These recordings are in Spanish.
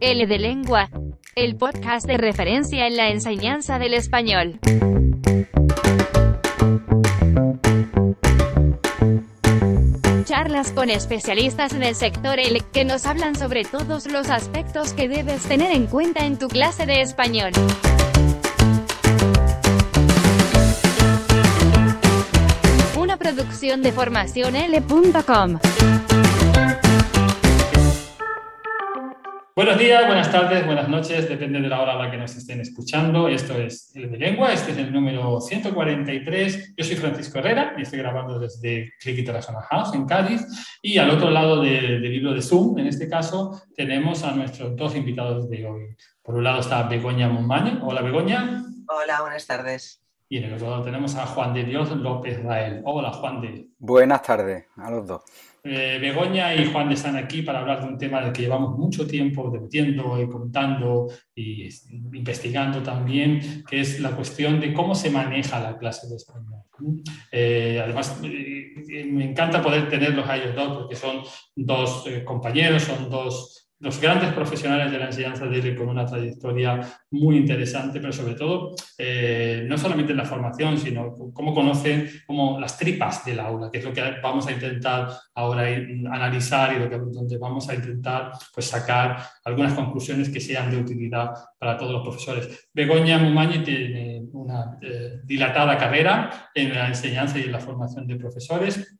L de Lengua, el podcast de referencia en la enseñanza del español. Charlas con especialistas en el sector L que nos hablan sobre todos los aspectos que debes tener en cuenta en tu clase de español. Una producción de formacionl.com. Buenos días, buenas tardes, buenas noches, depende de la hora a la que nos estén escuchando. Esto es El de Lengua, este es el número 143. Yo soy Francisco Herrera y estoy grabando desde Click International House en Cádiz. Y al otro lado del libro de Zoom, en este caso, tenemos a nuestros dos invitados de hoy. Por un lado está Begoña Monmaño. Hola, Begoña. Hola, buenas tardes. Y en el otro lado tenemos a Juan de Dios López Rael. Hola, Juan de. Buenas tardes a los dos. Eh, Begoña y Juan están aquí para hablar de un tema del que llevamos mucho tiempo debatiendo y contando y investigando también, que es la cuestión de cómo se maneja la clase de español. Eh, además, eh, me encanta poder tenerlos a ellos dos porque son dos compañeros, son dos los grandes profesionales de la enseñanza de con una trayectoria muy interesante, pero sobre todo, eh, no solamente en la formación, sino cómo conocen como las tripas del aula, que es lo que vamos a intentar ahora analizar y lo que donde vamos a intentar pues, sacar algunas conclusiones que sean de utilidad para todos los profesores. Begoña Mumañi tiene una eh, dilatada carrera en la enseñanza y en la formación de profesores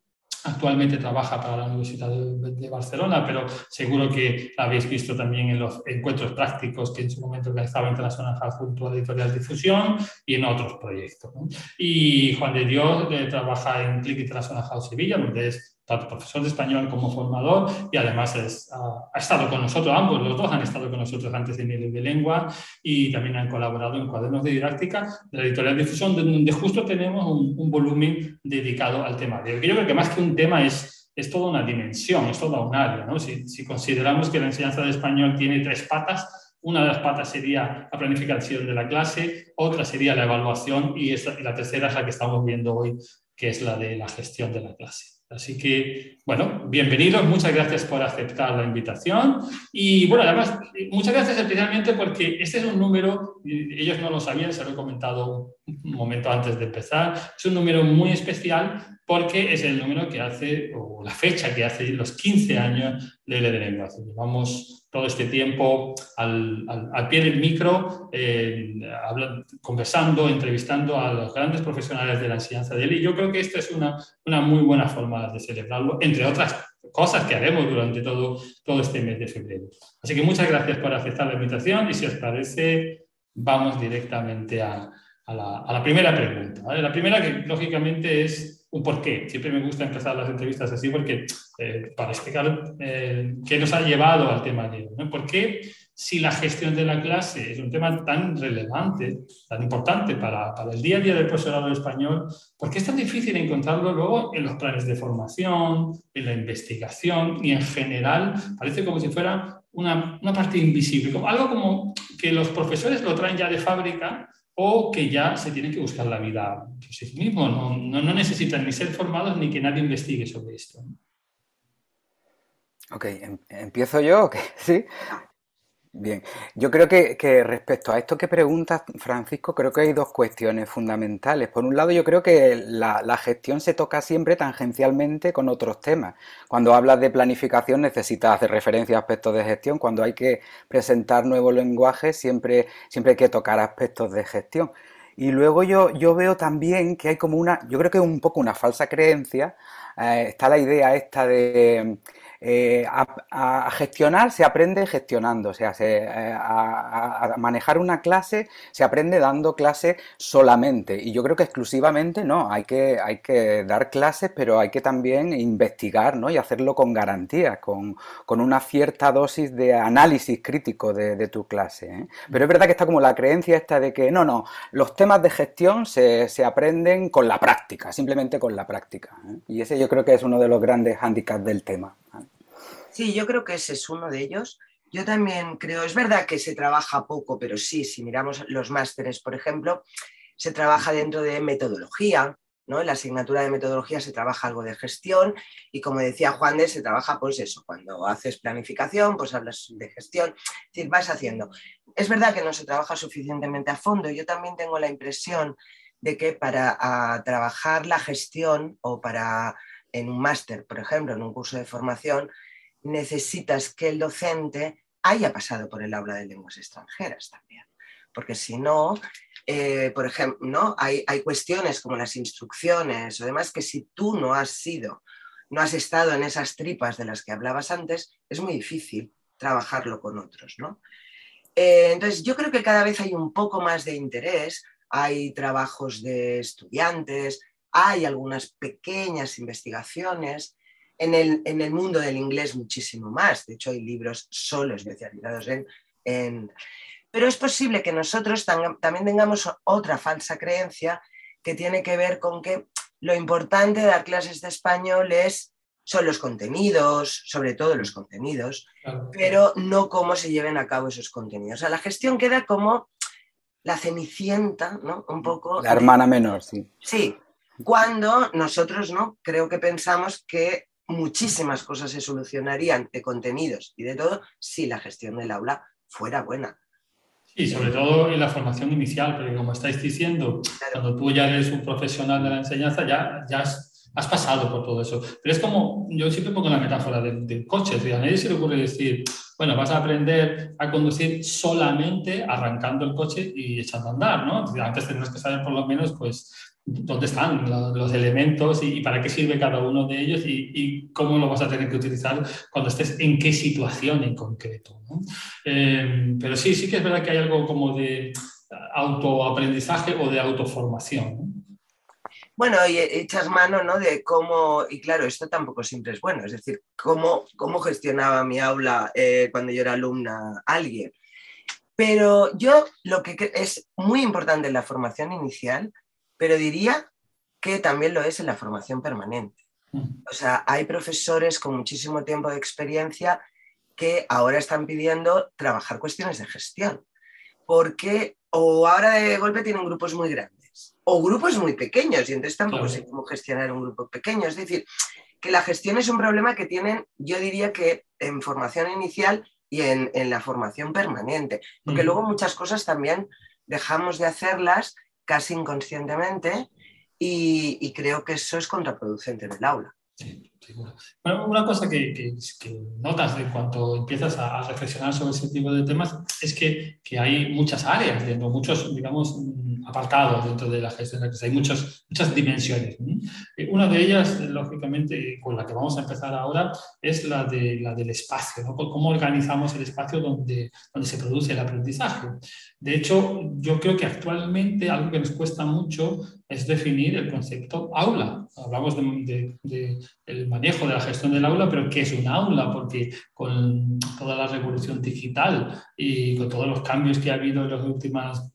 Actualmente trabaja para la Universidad de, Barcelona, pero seguro que la habéis visto también en los encuentros prácticos que en su momento organizaba International House junto a Editorial Difusión y en otros proyectos. Y Juan de Dios eh, trabaja en Click International House Sevilla, donde es tanto profesor de español como formador, y además ha, estado con nosotros, ambos los dos han estado con nosotros antes en el de lengua y también han colaborado en cuadernos de didáctica de la editorial Difusión, donde justo tenemos un, volumen dedicado al tema. Yo creo que más que un tema es, es toda una dimensión, es toda un área. ¿no? Si, si consideramos que la enseñanza de español tiene tres patas, una de las patas sería la planificación de la clase, otra sería la evaluación y, y la tercera es la que estamos viendo hoy, que es la de la gestión de la clase. Así que, bueno, bienvenidos, muchas gracias por aceptar la invitación. Y bueno, además, muchas gracias especialmente porque este es un número, ellos no lo sabían, se lo he comentado un momento antes de empezar, es un número muy especial porque es el número que hace, o la fecha que hace los 15 años de de Lengua. Llevamos todo este tiempo al, al, pie del micro, eh, conversando, entrevistando a los grandes profesionales de la enseñanza de él. Y yo creo que esta es una, una muy buena forma de celebrarlo, entre otras cosas que haremos durante todo, todo este mes de febrero. Así que muchas gracias por aceptar la invitación y si os parece, vamos directamente a, a, la, a la, primera pregunta. La primera que lógicamente es un porqué. Siempre me gusta empezar las entrevistas así porque eh, para explicar eh, qué nos ha llevado al tema de hoy. ¿Por qué si la gestión de la clase es un tema tan relevante, tan importante para, para, el día a día del profesorado español, por qué es tan difícil encontrarlo luego en los planes de formación, en la investigación y en general parece como si fuera una, una parte invisible, como, algo como que los profesores lo traen ya de fábrica o que ya se tienen que buscar la vida por sí mismos. No, no, necesitan ni ser formados ni que nadie investigue sobre esto. Ok, em, ¿empiezo yo? Sí. Bien, yo creo que, respecto a esto que preguntas, Francisco, creo que hay dos cuestiones fundamentales. Por un lado, yo creo que la, gestión se toca siempre tangencialmente con otros temas. Cuando hablas de planificación necesitas hacer referencia a aspectos de gestión. Cuando hay que presentar nuevos lenguajes, siempre, siempre hay que tocar aspectos de gestión. Y luego yo, yo veo también que hay como una, yo creo que es un poco una falsa creencia. Eh, está la idea esta de eh, a, gestionar se aprende gestionando, o sea, eh, a, manejar una clase se aprende dando clase solamente. Y yo creo que exclusivamente no, hay que, hay que dar clases, pero hay que también investigar ¿no? y hacerlo con garantía, con, una cierta dosis de análisis crítico de, tu clase. ¿eh? Pero es verdad que está como la creencia esta de que no, no, los temas de gestión se, se aprenden con la práctica, simplemente con la práctica. Y ese yo creo que es uno de los grandes hándicaps del tema. Sí, yo creo que ese es uno de ellos. Yo también creo, es verdad que se trabaja poco, pero sí, si miramos los másteres, por ejemplo, se trabaja dentro de metodología, ¿no? En la asignatura de metodología se trabaja algo de gestión y como decía Juan de, se trabaja pues eso, cuando haces planificación, pues hablas de gestión, es decir, vas haciendo. Es verdad que no se trabaja suficientemente a fondo, yo también tengo la impresión de que para trabajar la gestión o para en un máster, por ejemplo, en un curso de formación, necesitas que el docente haya pasado por el aula de lenguas extranjeras también. Porque si no, eh, por ejemplo, ¿no? Hay, hay, cuestiones como las instrucciones o demás que si tú no has sido, no has estado en esas tripas de las que hablabas antes, es muy difícil trabajarlo con otros. ¿no? Eh, entonces, yo creo que cada vez hay un poco más de interés, hay trabajos de estudiantes, hay algunas pequeñas investigaciones. En el, en el mundo del inglés muchísimo más. De hecho, hay libros solo especializados en, en pero es posible que nosotros también tengamos otra falsa creencia que tiene que ver con que lo importante de dar clases de español es, son los contenidos, sobre todo los contenidos, pero no cómo se lleven a cabo esos contenidos. O sea, la gestión queda como la cenicienta, ¿no? Un poco. La hermana menor, sí. Sí, cuando nosotros, ¿no? Creo que pensamos que muchísimas cosas se solucionarían de contenidos y de todo si la gestión del aula fuera buena. Y sobre todo en la formación inicial, porque como estáis diciendo, cuando tú ya eres un profesional de la enseñanza, ya, ya has, has pasado por todo eso. Pero es como, yo siempre pongo la metáfora del, coche, a nadie se le ocurre decir, bueno, vas a aprender a conducir solamente arrancando el coche y echando a andar, ¿no? Antes tendrás que saber por lo menos, pues, dónde están los, elementos y, para qué sirve cada uno de ellos y, cómo lo vas a tener que utilizar cuando estés en qué situación en concreto. Eh, pero sí, sí que es verdad que hay algo como de autoaprendizaje o de autoformación. Bueno, y echas mano ¿no? de cómo, y claro, esto tampoco siempre es bueno, es decir, cómo, cómo gestionaba mi aula eh, cuando yo era alumna alguien. Pero yo lo que es muy importante en la formación inicial pero diría que también lo es en la formación permanente. O sea, hay profesores con muchísimo tiempo de experiencia que ahora están pidiendo trabajar cuestiones de gestión, porque o ahora de golpe tienen grupos muy grandes o grupos muy pequeños y entonces tampoco sé cómo gestionar un grupo pequeño. Es decir, que la gestión es un problema que tienen, yo diría que en formación inicial y en, la formación permanente, porque mm. luego muchas cosas también dejamos de hacerlas casi inconscientemente y, creo que eso es contraproducente en el aula. Sí, Bueno, una cosa que, que, notas en cuanto empiezas a, reflexionar sobre ese tipo de temas es que, que hay muchas áreas, dentro, muchos, digamos, apartados dentro de la gestión de Hay muchas, muchas dimensiones. Eh, una de ellas, lógicamente, con la que vamos a empezar ahora, es la, de, la del espacio, ¿no? cómo organizamos el espacio donde, donde se produce el aprendizaje. De hecho, yo creo que actualmente algo que nos cuesta mucho es definir el concepto aula. Hablamos del de, manejo de la gestión del aula, pero ¿qué es un aula? Porque con toda la revolución digital y con todos los cambios que ha habido en los últimos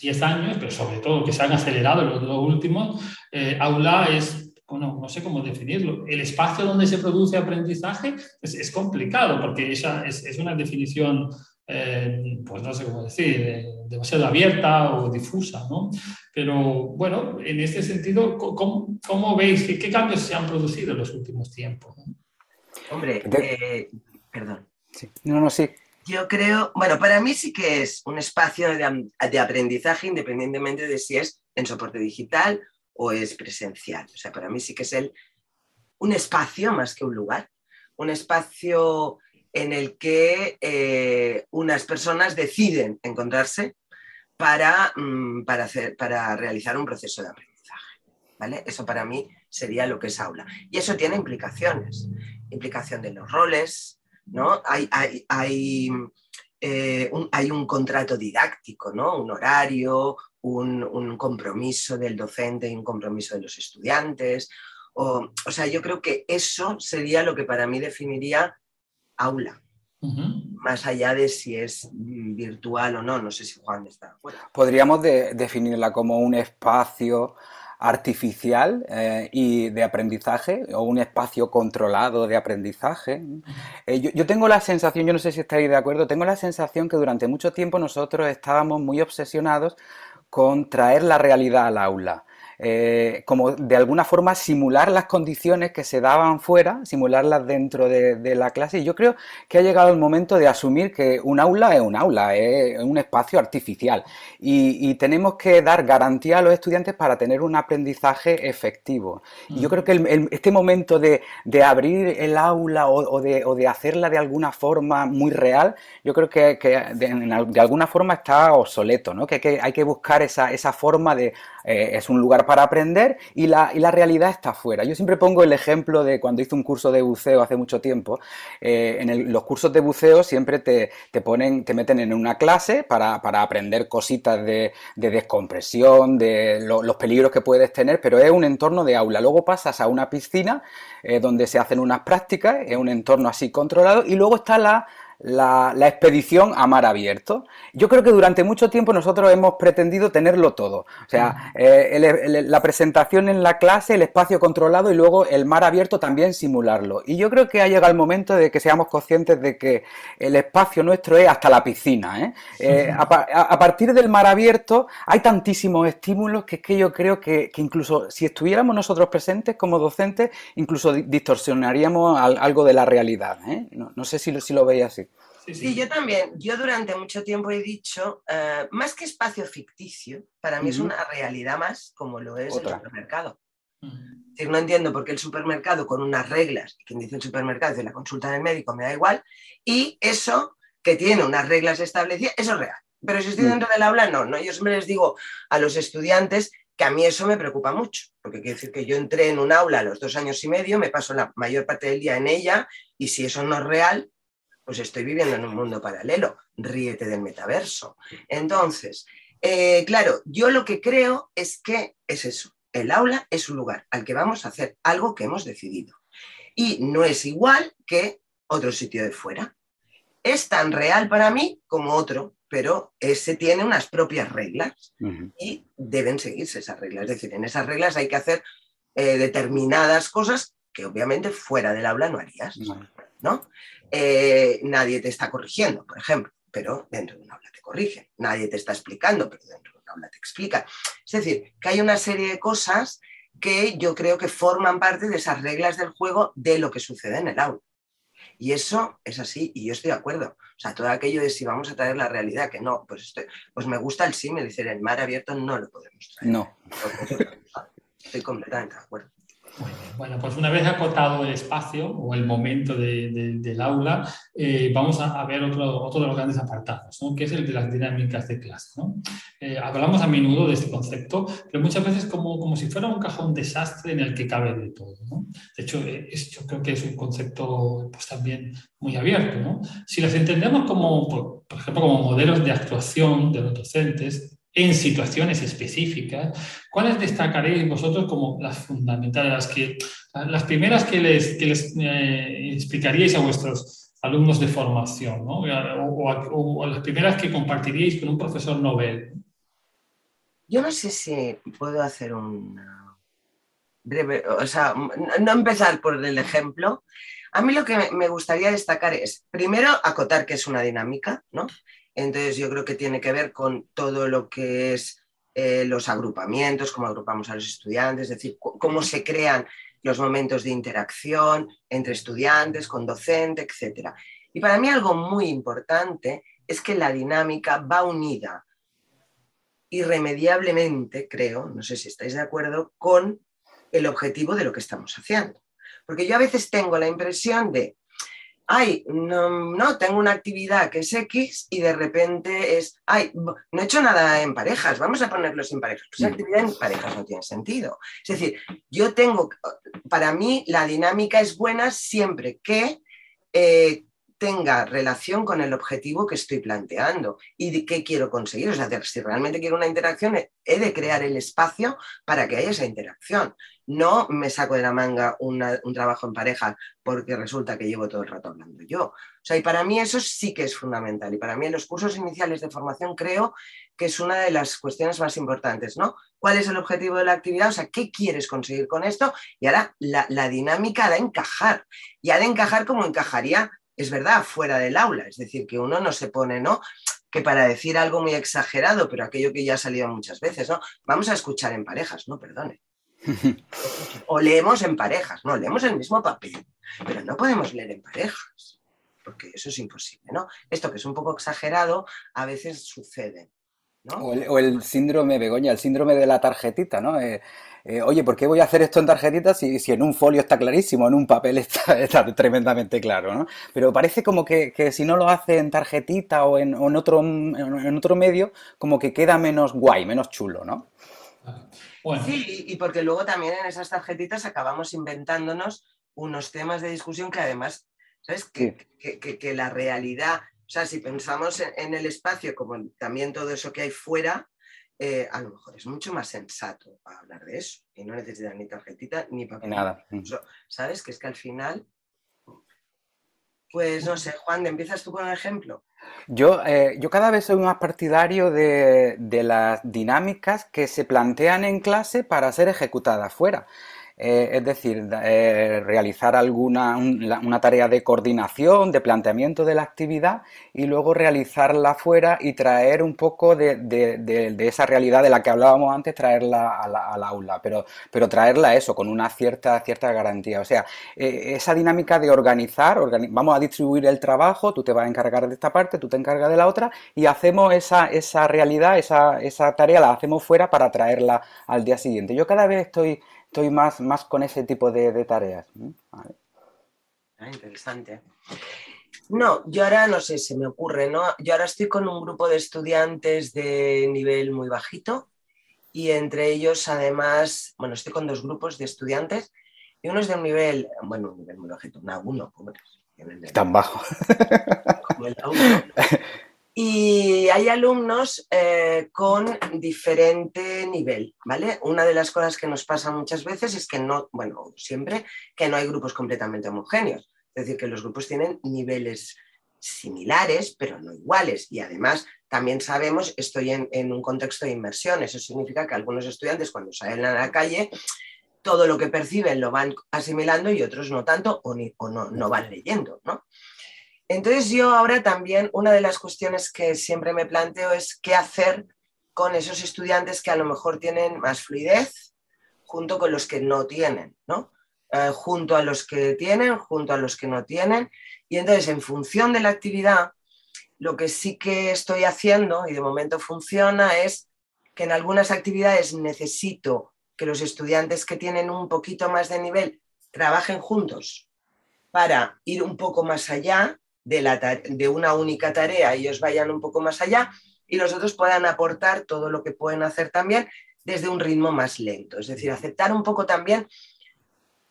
10 años, pero sobre todo que se han acelerado en los últimos, eh, aula es bueno, no sé cómo definirlo. El espacio donde se produce aprendizaje es, complicado porque esa es, es una definición eh, pues no sé cómo decir, eh, demasiado abierta o difusa, ¿no? Pero bueno, en este sentido, ¿cómo, cómo veis qué, qué, cambios se han producido en los últimos tiempos? Hombre, eh, perdón. Sí. No, no, sí. Yo creo, bueno, para mí sí que es un espacio de, de aprendizaje independientemente de si es en soporte digital o es presencial. O sea, para mí sí que es el, un espacio más que un lugar, un espacio en el que eh, unas personas deciden encontrarse para, mm, para, hacer, para realizar un proceso de aprendizaje. ¿vale? Eso para mí sería lo que es aula. Y eso tiene implicaciones. Implicación de los roles, ¿no? Hay, hay, hay, eh, un, hay un, contrato didáctico, ¿no? Un horario, un, un, compromiso del docente y un compromiso de los estudiantes. O, o sea, yo creo que eso sería lo que para mí definiría aula. Más allá de si es virtual o no, no sé si Juan está Podríamos definirla como un espacio artificial eh, y de aprendizaje o un espacio controlado de aprendizaje. Eh, yo, yo, tengo la sensación, yo no sé si estáis de acuerdo, tengo la sensación que durante mucho tiempo nosotros estábamos muy obsesionados con traer la realidad al aula. Eh, como de alguna forma simular las condiciones que se daban fuera, simularlas dentro de, la clase. Y yo creo que ha llegado el momento de asumir que un aula es un aula, es un espacio artificial. Y, tenemos que dar garantía a los estudiantes para tener un aprendizaje efectivo. Y yo creo que este momento de, abrir el aula o, de, hacerla de alguna forma muy real, yo creo que, de, alguna forma está obsoleto, ¿no? que, hay que buscar esa, esa forma de eh, es un lugar para aprender y la, y la, realidad está afuera. Yo siempre pongo el ejemplo de cuando hice un curso de buceo hace mucho tiempo. Eh, en los cursos de buceo siempre te, te, ponen, te meten en una clase para, para aprender cositas de, de descompresión, de los peligros que puedes tener, pero es un entorno de aula. Luego pasas a una piscina eh, donde se hacen unas prácticas, es un entorno así controlado y luego está la la, expedición a mar abierto. Yo creo que durante mucho tiempo nosotros hemos pretendido tenerlo todo. O sea, eh, la presentación en la clase, el espacio controlado y luego el mar abierto también simularlo. Y yo creo que ha llegado el momento de que seamos conscientes de que el espacio nuestro es hasta la piscina. ¿eh? Eh, a, partir del mar abierto hay tantísimos estímulos que es que yo creo que, incluso si estuviéramos nosotros presentes como docentes, incluso distorsionaríamos algo de la realidad. No, no, sé si, si lo veis así. Sí, yo también. Yo durante mucho tiempo he dicho, eh, más que espacio ficticio, para mí es una realidad más como lo es el supermercado. no entiendo por qué el supermercado con unas reglas, quien dice el supermercado dice la consulta del médico, me da igual, y eso que tiene unas reglas establecidas, eso es real. Pero si estoy mm. dentro del aula, no, no. Yo siempre les digo a los estudiantes que a mí eso me preocupa mucho, porque quiere decir que yo entré en un aula a los dos años y medio, me paso la mayor parte del día en ella, y si eso no es real, pues estoy viviendo en un mundo paralelo, ríete del metaverso. Entonces, eh, claro, yo lo que creo es que es eso, el aula es un lugar al que vamos a hacer algo que hemos decidido. Y no es igual que otro sitio de fuera. Es tan real para mí como otro, pero ese tiene unas propias reglas y deben seguirse esas reglas. Es decir, en esas reglas hay que hacer eh, determinadas cosas que obviamente fuera del aula no harías. ¿no? Eh, nadie te está corrigiendo, por ejemplo, pero dentro de un aula te corrigen. Nadie te está explicando, pero dentro de un aula te explica. Es decir, que hay una serie de cosas que yo creo que forman parte de esas reglas del juego de lo que sucede en el aula. Y eso es así, y yo estoy de acuerdo. O sea, todo aquello de si vamos a traer la realidad, que no, pues, estoy, pues me gusta el sí, me dicen el mar abierto no lo podemos traer. No. Estoy completamente de acuerdo. Bueno, pues una vez acotado el espacio o el momento del aula, eh, vamos a, ver otro, otro, de los grandes apartados, que es el de las dinámicas de clase. Eh, hablamos a menudo de este concepto, pero muchas veces como, como si fuera un cajón desastre en el que cabe de todo. De hecho, eh, yo creo que es un concepto pues, también muy abierto. Si las entendemos como, por, por ejemplo, como modelos de actuación de los docentes, en situaciones específicas, ¿cuáles destacaréis vosotros como las fundamentales, las, que, las primeras que les, eh, explicaríais a vuestros alumnos de formación, ¿no? o, las primeras que compartiríais con un profesor novel? Yo no sé si puedo hacer un breve, o sea, no empezar por el ejemplo. A mí lo que me gustaría destacar es, primero, acotar que es una dinámica, ¿no? Entonces yo creo que tiene que ver con todo lo que es eh, los agrupamientos, cómo agrupamos a los estudiantes, es decir, cómo se crean los momentos de interacción entre estudiantes, con docente, etc. Y para mí algo muy importante es que la dinámica va unida irremediablemente, creo, no sé si estáis de acuerdo, con el objetivo de lo que estamos haciendo. Porque yo a veces tengo la impresión de ay, no, tengo una actividad que es X y de repente es, ay, no he hecho nada en parejas, vamos a ponerlos en parejas. Pues mm. actividad en parejas no tiene sentido. Es decir, yo tengo, para mí la dinámica es buena siempre que eh, tenga relación con el objetivo que estoy planteando y de qué quiero conseguir. O sea, si realmente quiero una interacción, he de crear el espacio para que haya esa interacción. No me saco de la manga un trabajo en pareja porque resulta que llevo todo el rato hablando yo. O sea, y para mí eso sí que es fundamental. Y para mí en los cursos iniciales de formación creo que es una de las cuestiones más importantes, ¿no? ¿Cuál es el objetivo de la actividad? O sea, ¿qué quieres conseguir con esto? Y ahora la, la dinámica ha de encajar. Y ha de encajar como encajaría es verdad, fuera del aula, es decir, que uno no se pone, ¿no? que para decir algo muy exagerado, pero aquello que ya ha salido muchas veces, ¿no? Vamos a escuchar en parejas, no, perdone. o leemos en parejas, no, leemos el mismo papel, pero no podemos leer en parejas, porque eso es imposible, ¿no? Esto que es un poco exagerado, a veces sucede. ¿No? O, el, síndrome, Begoña, el síndrome de la tarjetita, ¿no? Eh, eh, oye, ¿por qué voy a hacer esto en tarjetitas si, si, en un folio está clarísimo, en un papel está, tremendamente claro, ¿no? Pero parece como que, si no lo hace en tarjetita o en, otro, en otro medio, como que queda menos guay, menos chulo, ¿no? Sí, y porque luego también en esas tarjetitas acabamos inventándonos unos temas de discusión que además, ¿sabes? Que, que, la realidad, o sea, si pensamos en, el espacio como también todo eso que hay fuera, eh, a lo mejor es mucho más sensato hablar de eso y no necesitas ni tarjetita ni papel. Nada. ¿Sabes? Que es que al final, pues no sé, Juan, ¿empiezas tú con el ejemplo? Yo, eh, yo cada vez soy más partidario de, de, las dinámicas que se plantean en clase para ser ejecutadas fuera. Eh, es decir, eh, realizar alguna una tarea de coordinación, de planteamiento de la actividad y luego realizarla fuera y traer un poco de, esa realidad de la que hablábamos antes, traerla al aula, pero, pero traerla eso con una cierta, cierta garantía. O sea, eh, esa dinámica de organizar, vamos a distribuir el trabajo, tú te vas a encargar de esta parte, tú te encargas de la otra y hacemos esa, esa realidad, esa, esa tarea la hacemos fuera para traerla al día siguiente. Yo cada vez estoy estoy más, más con ese tipo de, tareas. Ah, interesante. No, yo ahora no sé, se me ocurre, ¿no? Yo ahora estoy con un grupo de estudiantes de nivel muy bajito y entre ellos además, bueno, estoy con dos grupos de estudiantes y uno es de un nivel, bueno, un nivel muy bajito, un A1, Tan bajo. Como el A1. Y hay alumnos eh, con diferente nivel, ¿vale? Una de las cosas que nos pasa muchas veces es que no, bueno, siempre, que no hay grupos completamente homogéneos. Es decir, que los grupos tienen niveles similares, pero no iguales. Y además, también sabemos, estoy en, un contexto de inmersión. Eso significa que algunos estudiantes cuando salen a la calle, todo lo que perciben lo van asimilando y otros no tanto o, ni, o no, no van leyendo, ¿no? Entonces yo ahora también una de las cuestiones que siempre me planteo es qué hacer con esos estudiantes que a lo mejor tienen más fluidez junto con los que no tienen, ¿no? Eh, junto a los que tienen, junto a los que no tienen. Y entonces en función de la actividad, lo que sí que estoy haciendo y de momento funciona es que en algunas actividades necesito que los estudiantes que tienen un poquito más de nivel trabajen juntos para ir un poco más allá de, una única tarea, ellos vayan un poco más allá y los otros puedan aportar todo lo que pueden hacer también desde un ritmo más lento. Es decir, aceptar un poco también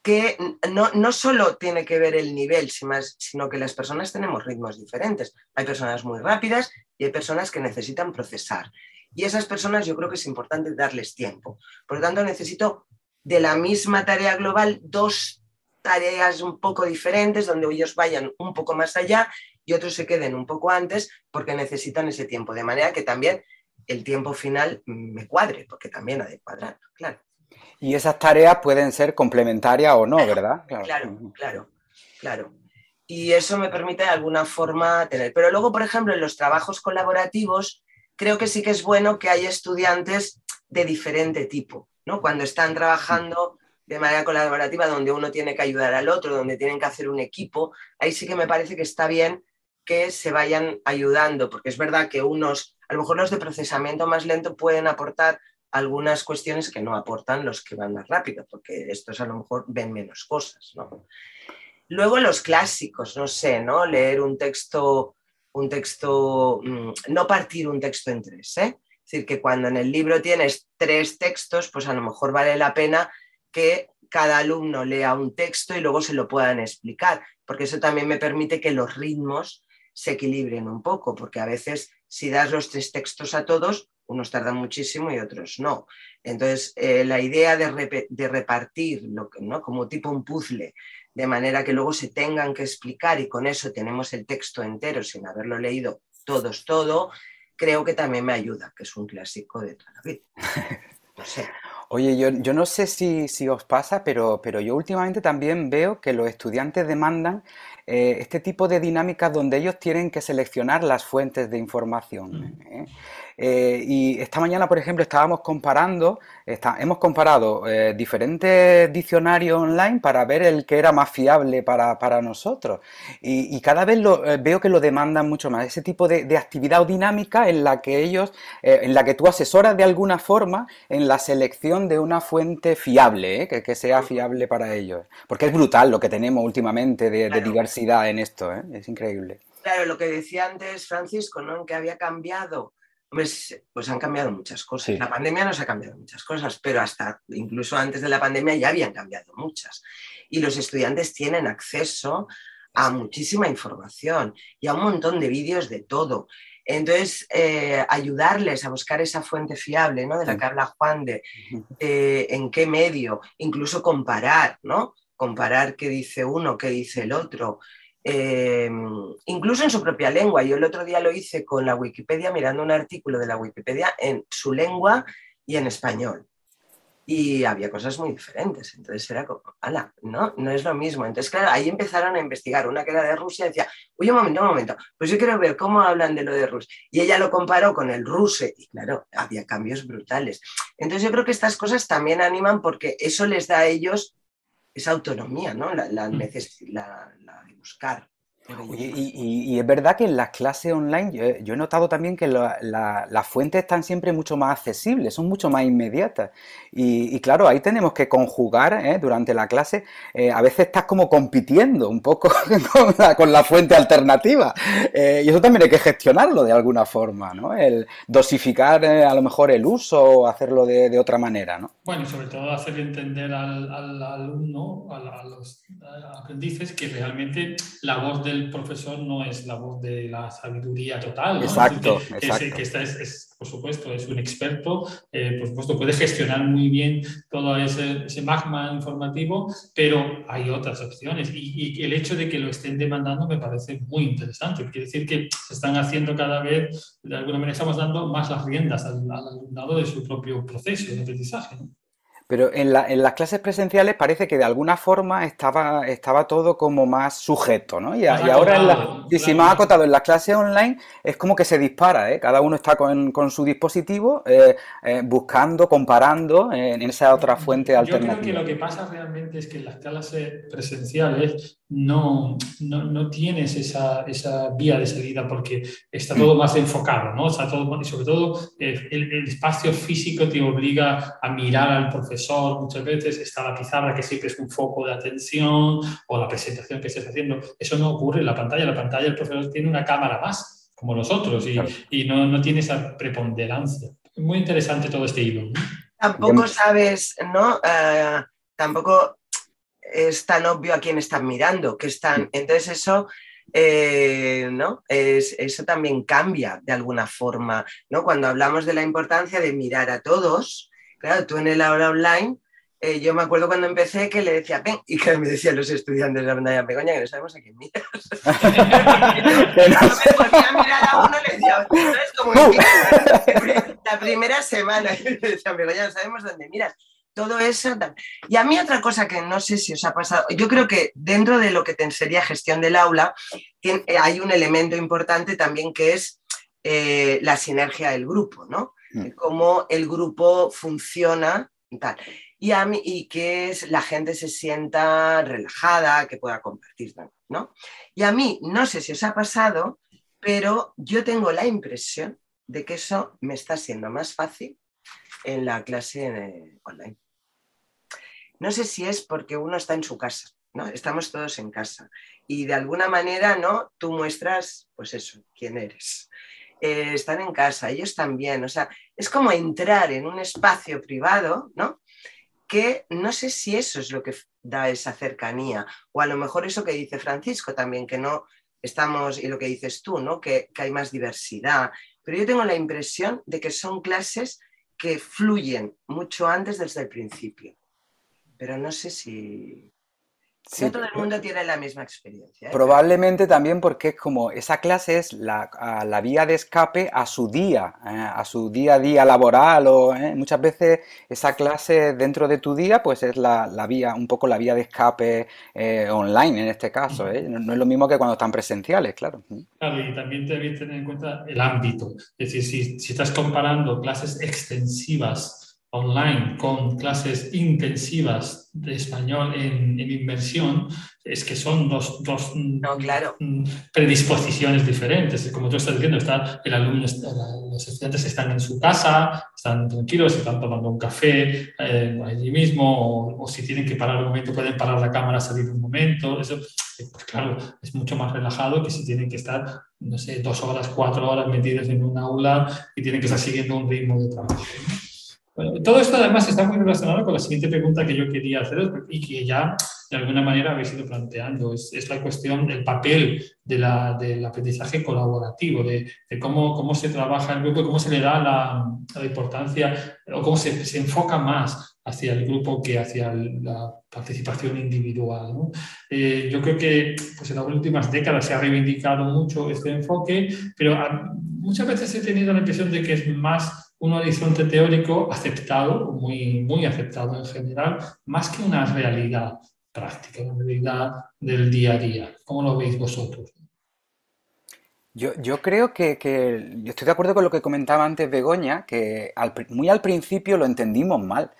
que no, no solo tiene que ver el nivel, sino que las personas tenemos ritmos diferentes. Hay personas muy rápidas y hay personas que necesitan procesar. Y esas personas yo creo que es importante darles tiempo. Por lo tanto, necesito de la misma tarea global dos tareas un poco diferentes, donde ellos vayan un poco más allá y otros se queden un poco antes porque necesitan ese tiempo, de manera que también el tiempo final me cuadre, porque también ha de cuadrar, claro. Y esas tareas pueden ser complementarias o no, ¿verdad? Claro, claro, claro, Y eso me permite de alguna forma tener. Pero luego, por ejemplo, en los trabajos colaborativos, creo que sí que es bueno que haya estudiantes de diferente tipo, ¿no? Cuando están trabajando de manera colaborativa, donde uno tiene que ayudar al otro, donde tienen que hacer un equipo, ahí sí que me parece que está bien que se vayan ayudando, porque es verdad que unos, a lo mejor los de procesamiento más lento pueden aportar algunas cuestiones que no aportan los que van más rápido, porque estos a lo mejor ven menos cosas, Luego los clásicos, no sé, ¿no? Leer un texto, un texto, mm, no partir un texto en tres, ¿eh? Es decir, que cuando en el libro tienes tres textos, pues a lo mejor vale la pena que cada alumno lea un texto y luego se lo puedan explicar, porque eso también me permite que los ritmos se equilibren un poco, porque a veces si das los tres textos a todos, unos tardan muchísimo y otros no. Entonces, eh, la idea de, repartir lo que, ¿no? como tipo un puzzle, de manera que luego se tengan que explicar y con eso tenemos el texto entero sin haberlo leído todos todo, creo que también me ayuda, que es un clásico de toda la vida. No sé. Oye, yo, no sé si, os pasa, pero, pero yo últimamente también veo que los estudiantes demandan eh, este tipo de dinámicas donde ellos tienen que seleccionar las fuentes de información. ¿eh? Eh, y esta mañana, por ejemplo, estábamos comparando, hemos comparado eh, diferentes diccionarios online para ver el que era más fiable para, nosotros. Y, cada vez lo, eh, veo que lo demandan mucho más. Ese tipo de, actividad o dinámica en la que ellos, en la que tú asesoras de alguna forma en la selección de una fuente fiable, que, sea fiable para ellos. Porque es brutal lo que tenemos últimamente de, diversidad en esto, es increíble. Claro, lo que decía antes Francisco, ¿no? Que había cambiado pues, pues han cambiado muchas cosas. La pandemia nos ha cambiado muchas cosas, pero hasta incluso antes de la pandemia ya habían cambiado muchas. Y los estudiantes tienen acceso a muchísima información y a un montón de vídeos de todo. Entonces, eh, ayudarles a buscar esa fuente fiable, ¿no? De la que habla Juan, de en qué medio, incluso comparar, ¿no? Comparar qué dice uno, qué dice el otro, Em, incluso en su propia lengua. Yo el otro día lo hice con la Wikipedia mirando un artículo de la Wikipedia en su lengua y en español. Y había cosas muy diferentes. Entonces era como, ala, no, no es lo mismo. Entonces, claro, ahí empezaron a investigar. Una que era de Rusia decía, oye, un momento, un momento, pues yo quiero ver cómo hablan de lo de Rusia. Y ella lo comparó con el ruso y claro, había cambios brutales. Entonces yo creo que estas cosas también animan porque eso les da a ellos esa autonomía, ¿no? La, la, mm buscar. Y, es verdad que en las clases online yo, he notado también que las fuentes están siempre mucho más accesibles, son mucho más inmediatas. Y, claro, ahí tenemos que conjugar ¿eh? durante la clase. Eh, a veces estás como compitiendo un poco con la, fuente alternativa. Eh, y eso también hay que gestionarlo de alguna forma, ¿no? El dosificar a lo mejor el uso o hacerlo de, otra manera, ¿no? Bueno, y sobre todo hacer entender al, alumno, a, los aprendices, que realmente la voz del profesor no es la voz de la sabiduría total. Exacto, que, exacto. Que, es, por supuesto, es un experto, por supuesto, puede gestionar muy bien todo ese, ese magma informativo, pero hay otras opciones y, el hecho de que lo estén demandando me parece muy interesante. Quiere decir que se están haciendo cada vez, de alguna manera estamos dando más las riendas al, al alumnado de su propio proceso de aprendizaje. Pero en, las clases presenciales parece que de alguna forma estaba, estaba todo como más sujeto, ¿no? Y, ahora, en la, y si más acotado, en las clases online es como que se dispara, ¿eh? Cada uno está con, su dispositivo eh, eh, buscando, comparando en esa otra fuente alternativa. Yo creo que lo que pasa realmente es que en las clases presenciales no, no, tienes esa, vía de salida porque está todo más enfocado, ¿no? Está todo, y sobre todo el, el espacio físico te obliga a mirar al profesor muchas veces está la pizarra que siempre es un foco de atención o la presentación que estés haciendo. Eso no ocurre en la pantalla. La pantalla el profesor tiene una cámara más, como nosotros, y, y no, no, tiene esa preponderancia. Muy interesante todo este hilo. Tampoco sabes, ¿no? Uh, tampoco es tan obvio a quién están mirando, que están. Entonces eso eh, ¿no? Es, eso también cambia de alguna forma, ¿no? Cuando hablamos de la importancia de mirar a todos, Claro, tú en el aula online, eh, yo me acuerdo cuando empecé que le decía, ven, y que me decían los estudiantes de la pantalla, Begoña, que no sabemos a quién miras. no me podía mirar a uno, le decía, es como la primera semana, y le decía, Begoña, no sabemos dónde miras. Todo eso. Y a mí otra cosa que no sé si os ha pasado, yo creo que dentro de lo que sería gestión del aula, eh, hay un elemento importante también que es eh, la sinergia del grupo, ¿no? Mm. cómo el grupo funciona y tal. Y, a mí, y que es, la gente se sienta relajada, que pueda compartir, ¿no? Y a mí, no sé si os ha pasado, pero yo tengo la impresión de que eso me está siendo más fácil en la clase online. No sé si es porque uno está en su casa, ¿no? Estamos todos en casa y de alguna manera, ¿no? Tú muestras, pues eso, quién eres. Eh, están en casa, ellos también. O sea, es como entrar en un espacio privado, ¿no? Que no sé si eso es lo que da esa cercanía, o a lo mejor eso que dice Francisco también, que no estamos, y lo que dices tú, ¿no? Que, que hay más diversidad. Pero yo tengo la impresión de que son clases que fluyen mucho antes desde el principio. Pero no sé si, no todo el mundo tiene la misma experiencia. ¿eh? Probablemente también porque es como esa clase es la, vía de escape a su día, ¿eh? a su día a día laboral o ¿eh? muchas veces esa clase dentro de tu día pues es la, vía, un poco la vía de escape online en este caso. No, es lo mismo que cuando están presenciales, claro. Claro, y también debes tener en cuenta el ámbito. Es decir, si, si estás comparando clases extensivas online con clases intensivas de español en, inversión, es que son dos, dos no, claro. Mm, predisposiciones diferentes. Como tú estás diciendo, está, el alumno, los estudiantes están en su casa, están tranquilos, están tomando un café eh, allí mismo, o, si tienen que parar un momento, pueden parar la cámara, salir un momento. Eso, pues claro, es mucho más relajado que si tienen que estar, no sé, dos horas, cuatro horas metidos en un aula y tienen que estar siguiendo un ritmo de trabajo todo esto además está muy relacionado con la siguiente pregunta que yo quería hacer y que ya de alguna manera habéis ido planteando. Es, es la cuestión del papel de la, del aprendizaje colaborativo, de, de, cómo, cómo se trabaja el grupo, cómo se le da la, la importancia o cómo se, se, enfoca más hacia el grupo que hacia la participación individual. ¿no? Eh, yo creo que pues en las últimas décadas se ha reivindicado mucho este enfoque, pero muchas veces he tenido la impresión de que es más un horizonte teórico aceptado, muy, muy aceptado en general, más que una realidad práctica, una realidad del día a día. ¿Cómo lo veis vosotros? Yo, yo creo que, que, yo estoy de acuerdo con lo que comentaba antes Begoña, que muy al principio lo entendimos mal.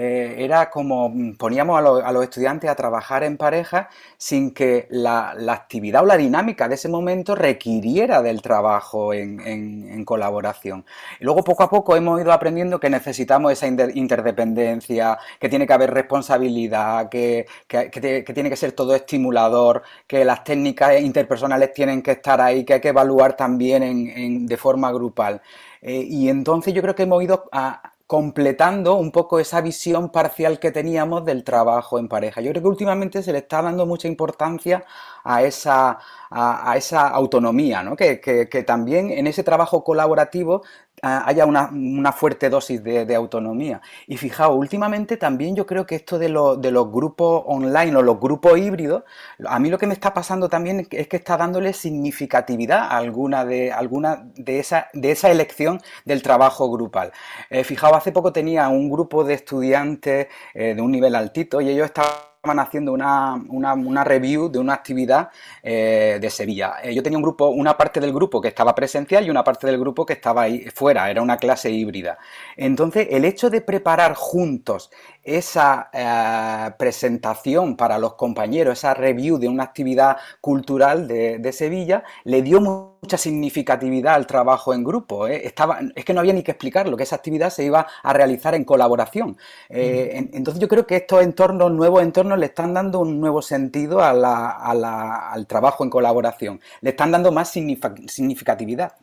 Eh, era como mm, poníamos a, los estudiantes a trabajar en pareja sin que la, actividad o la dinámica de ese momento requiriera del trabajo en, colaboración. Y luego poco a poco hemos ido aprendiendo que necesitamos esa interdependencia, que tiene que haber responsabilidad, que, tiene que ser todo estimulador, que las técnicas interpersonales tienen que estar ahí, que hay que evaluar también de forma grupal. Eh, y entonces yo creo que hemos ido a, completando un poco esa visión parcial que teníamos del trabajo en pareja. Yo creo que últimamente se le está dando mucha importancia a esa, a, esa autonomía, ¿no? que, que, también en ese trabajo colaborativo haya una, fuerte dosis de, autonomía. Y fijaos, últimamente también yo creo que esto de, de, los grupos online o los grupos híbridos, a mí lo que me está pasando también es que está dándole significatividad a alguna de, alguna de, esa, de esa elección del trabajo grupal. Eh, fijaos, hace poco tenía un grupo de estudiantes eh, de un nivel altito y ellos estaban haciendo una, una, review de una actividad eh, de Sevilla. Eh, yo tenía un grupo, una parte del grupo que estaba presencial y una parte del grupo que estaba ahí fuera, era una clase híbrida. Entonces, el hecho de preparar juntos esa eh, presentación para los compañeros, esa review de una actividad cultural de, Sevilla, le dio mucha significatividad al trabajo en grupo. ¿eh? Estaba, es que no había ni que explicarlo, que esa actividad se iba a realizar en colaboración. Eh, entonces yo creo que estos entornos, nuevos entornos, le están dando un nuevo sentido al trabajo en colaboración. Le están dando más significatividad.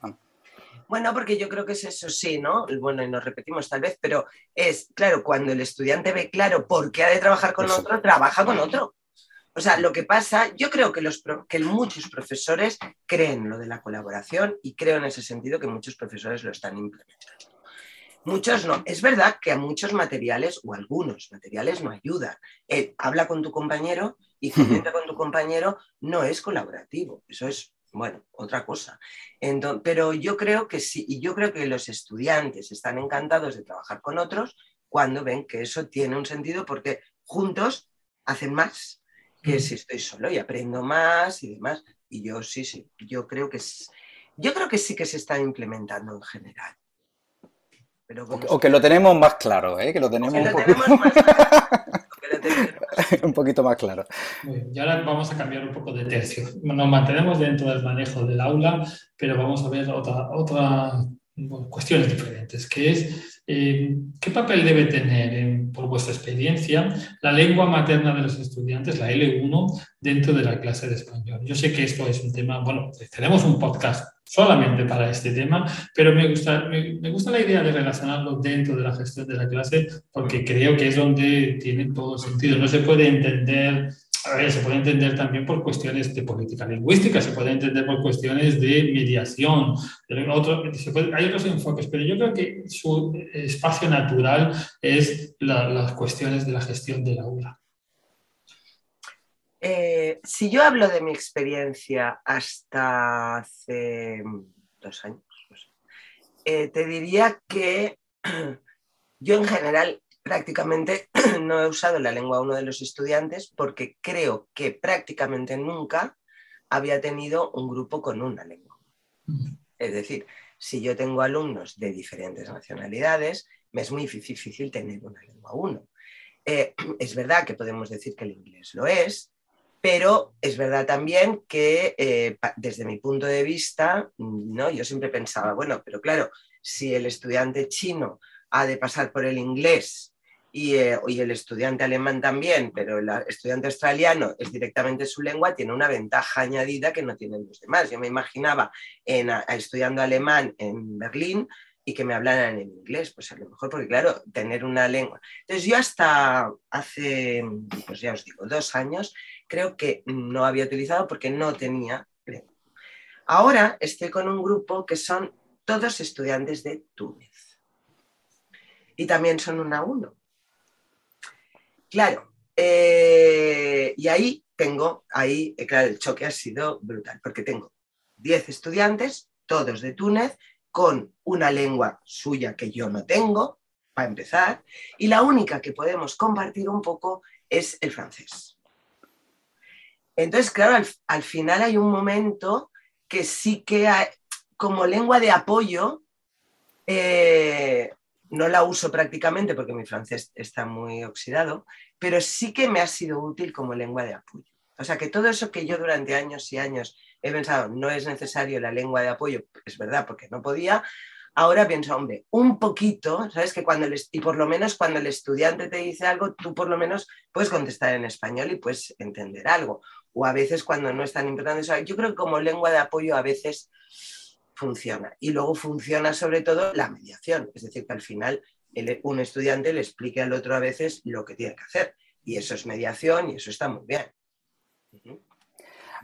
Bueno, porque yo creo que es eso, sí, ¿no? Bueno, y nos repetimos tal vez, pero es, claro, cuando el estudiante ve claro por qué ha de trabajar con otro, trabaja con otro. O sea, lo que pasa, yo creo que, los, que muchos profesores creen lo de la colaboración y creo en ese sentido que muchos profesores lo están implementando. Muchos no. Es verdad que a muchos materiales o algunos materiales no ayudan. habla con tu compañero y comenta con tu compañero no es colaborativo. Eso es bueno, otra cosa. pero yo creo que sí, y yo creo que los estudiantes están encantados de trabajar con otros cuando ven que eso tiene un sentido porque juntos hacen más que si estoy solo y aprendo más y demás. Y yo sí, sí, yo creo que, yo creo que sí que se está implementando en general. o, que, lo tenemos más claro, ¿eh? que lo tenemos, un, un poquito más claro. y ahora vamos a cambiar un poco de tercio. Nos mantenemos dentro del manejo del aula, pero vamos a ver otra, otra cuestiones diferentes, que es eh, qué papel debe tener, por vuestra experiencia, la lengua materna de los estudiantes, la L1, dentro de la clase de español. Yo sé que esto es un tema, bueno, tenemos un podcast solamente para este tema, pero me gusta, me, gusta la idea de relacionarlo dentro de la gestión de la clase porque creo que es donde tiene todo sentido. No se puede entender se puede entender también por cuestiones de política lingüística, se puede entender por cuestiones de mediación, hay otros enfoques, pero yo creo que su espacio natural es las cuestiones de la gestión del aula. Eh, si yo hablo de mi experiencia hasta hace dos años, eh, te diría que yo en general prácticamente no he usado la lengua uno de los estudiantes porque creo que prácticamente nunca había tenido un grupo con una lengua. Es decir, si yo tengo alumnos de diferentes nacionalidades, me es muy difícil tener una lengua uno. Eh, es verdad que podemos decir que el inglés lo es, pero es verdad también que eh, desde mi punto de vista, ¿no? yo siempre pensaba, bueno, pero claro, si el estudiante chino ha de pasar por el inglés eh, y, el estudiante alemán también, pero el estudiante australiano es directamente su lengua, tiene una ventaja añadida que no tienen los demás. Yo me imaginaba estudiando alemán en Berlín y que me hablaran en inglés, pues a lo mejor, porque claro, tener una lengua. Entonces yo hasta hace, pues ya os digo, dos años, creo que no había utilizado porque no tenía lengua. Ahora estoy con un grupo que son todos estudiantes de Túnez. Y también son una a uno. Claro, eh, y ahí tengo, ahí, eh, claro, el choque ha sido brutal, porque tengo 10 estudiantes, todos de Túnez, con una lengua suya que yo no tengo, para empezar, y la única que podemos compartir un poco es el francés. Entonces, claro, al, final hay un momento que sí que hay, como lengua de apoyo, eh, no la uso prácticamente porque mi francés está muy oxidado, pero sí que me ha sido útil como lengua de apoyo. O sea que todo eso que yo durante años y años he pensado, no es necesario la lengua de apoyo, es verdad, porque no podía, ahora pienso, hombre, un poquito, ¿sabes? Que cuando y por lo menos cuando el estudiante te dice algo, tú por lo menos puedes contestar en español y puedes entender algo. O a veces cuando no es tan importante, yo creo que como lengua de apoyo a veces funciona. Y luego funciona sobre todo la mediación, es decir, que al final un estudiante le explique al otro a veces lo que tiene que hacer. Y eso es mediación y eso está muy bien.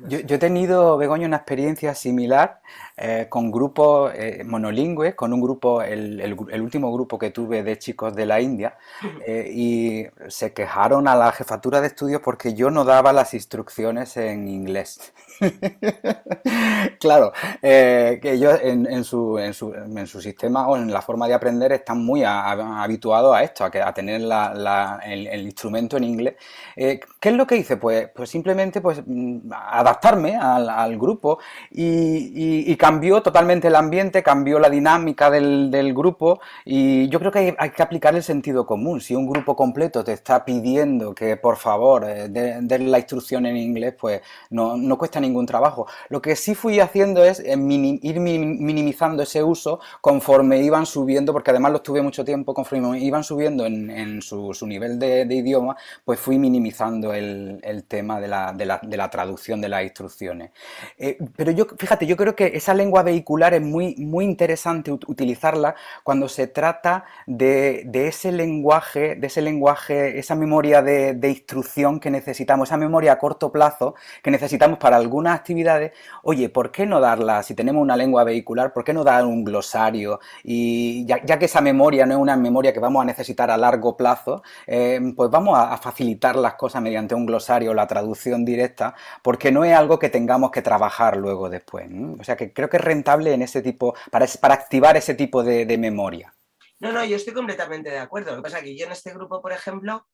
Yo, he tenido, Begoña, una experiencia similar eh, con grupos eh, monolingües, con un grupo, el, último grupo que tuve de chicos de la India, eh, y se quejaron a la jefatura de estudios porque yo no daba las instrucciones en inglés. claro, que ellos en, su, en, su, en, su, sistema o en la forma de aprender están muy habituados a esto, a, tener el, instrumento en inglés. ¿Qué es lo que hice? Pues, pues simplemente pues, mm, adaptarme al, grupo y, cambió totalmente el ambiente, cambió la dinámica del, grupo y yo creo que hay, que aplicar el sentido común. Si un grupo completo te está pidiendo que por favor eh, den la instrucción en inglés, pues no, cuesta ningún trabajo. Lo que sí fui haciendo es eh, ir minimizando ese uso conforme iban subiendo, porque además lo estuve mucho tiempo, conforme iban subiendo en, su, nivel de, idioma, pues fui minimizando el, tema de la, de la traducción de la instrucciones. Eh, pero yo, fíjate, yo creo que esa lengua vehicular es muy, muy interesante utilizarla cuando se trata de, ese lenguaje, de ese lenguaje, esa memoria de, instrucción que necesitamos, esa memoria a corto plazo que necesitamos para algunas actividades. Oye, ¿por qué no darla, si tenemos una lengua vehicular, por qué no dar un glosario? Y ya, que esa memoria no es una memoria que vamos a necesitar a largo plazo, eh, pues vamos a, a facilitar las cosas mediante un glosario o la traducción directa, porque no es algo que tengamos que trabajar luego después. O sea que creo que es rentable en ese tipo, para, para activar ese tipo de, memoria. No, no, yo estoy completamente de acuerdo. Lo que pasa es que yo en este grupo, por ejemplo,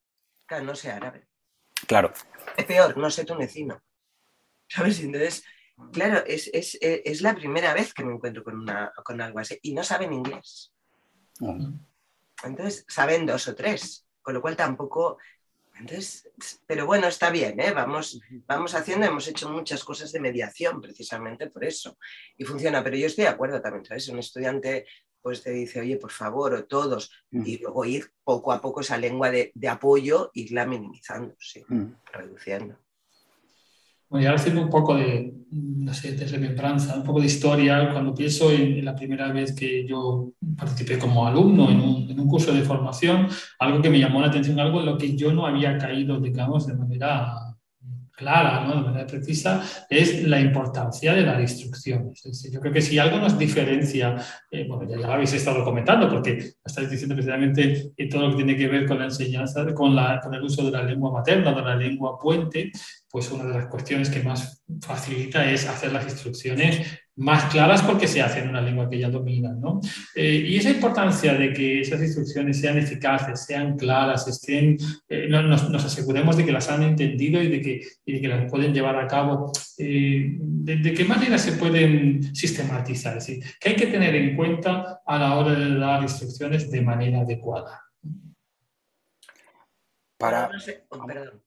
no sé árabe. Claro. Es peor, no sé tunecino. ¿Sabes? Entonces, claro, es, la primera vez que me encuentro con, una, con algo así. Y no saben inglés. Mm. Entonces, saben dos o tres. Con lo cual tampoco entonces, pero bueno, está bien, ¿eh? vamos, vamos haciendo, hemos hecho muchas cosas de mediación precisamente por eso y funciona, pero yo estoy de acuerdo también, ¿sabes? Un estudiante pues te dice, oye, por favor, o todos, mm. y luego ir poco a poco esa lengua de, apoyo, irla minimizando, sí, mm. reduciendo. Bueno, y ahora haciendo un poco de, no sé, de remembranza, un poco de historia, cuando pienso en, la primera vez que yo participé como alumno en un, en un, curso de formación, algo que me llamó la atención, algo en lo que yo no había caído, digamos, de manera clara, ¿no? de manera precisa, es la importancia de dar instrucciones. yo creo que si algo nos diferencia, eh, bueno, ya, lo habéis estado comentando, porque estáis diciendo precisamente todo lo que tiene que ver con la enseñanza, con, la, con el uso de la lengua materna, de la lengua puente, pues una de las cuestiones que más facilita es hacer las instrucciones más claras porque se hacen en una lengua que ya dominan. ¿no? Eh, y esa importancia de que esas instrucciones sean eficaces, sean claras, estén, eh, nos, nos, aseguremos de que las han entendido y de que, y que las pueden llevar a cabo, eh, de, qué manera se pueden sistematizar? Es decir, ¿qué hay que tener en cuenta a la hora de dar instrucciones de manera adecuada? Para... Oh, eh,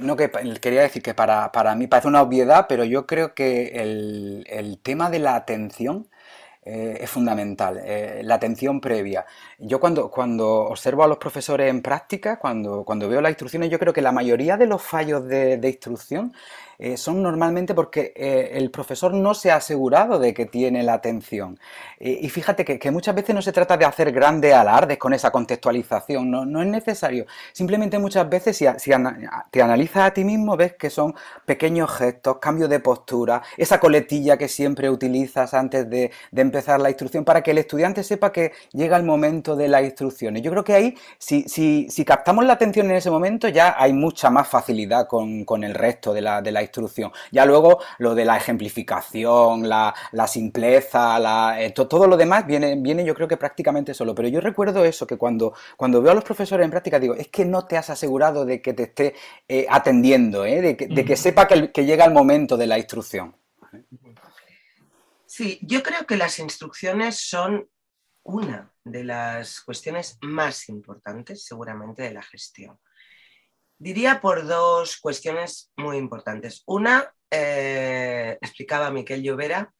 no, que quería decir que para, mí parece una obviedad, pero yo creo que el, tema de la atención eh, es fundamental, eh, la atención previa. Yo cuando, cuando observo a los profesores en práctica, cuando, cuando veo las instrucciones, yo creo que la mayoría de los fallos de instrucción eh, son normalmente porque eh, el profesor no se ha asegurado de que tiene la atención. y fíjate que, muchas veces no se trata de hacer grandes alardes con esa contextualización, no, es necesario. Simplemente muchas veces si, te analizas a ti mismo ves que son pequeños gestos, cambios de postura, esa coletilla que siempre utilizas antes de, empezar la instrucción para que el estudiante sepa que llega el momento de las instrucciones. Yo creo que ahí, si, si, captamos la atención en ese momento, ya hay mucha más facilidad con, el resto de la, de la instrucción. Ya luego lo de la ejemplificación, la, simpleza, la, eh, todo lo demás viene, viene yo creo que prácticamente solo. Pero yo recuerdo eso, que cuando, cuando veo a los profesores en práctica digo, es que no te has asegurado de que te esté eh, atendiendo, eh, de, que, sepa que, que llega el momento de la instrucción. Sí, yo creo que las instrucciones son una de las cuestiones más importantes seguramente de la gestión. Diría por dos cuestiones muy importantes. Una, eh, explicaba Miquel Llovera,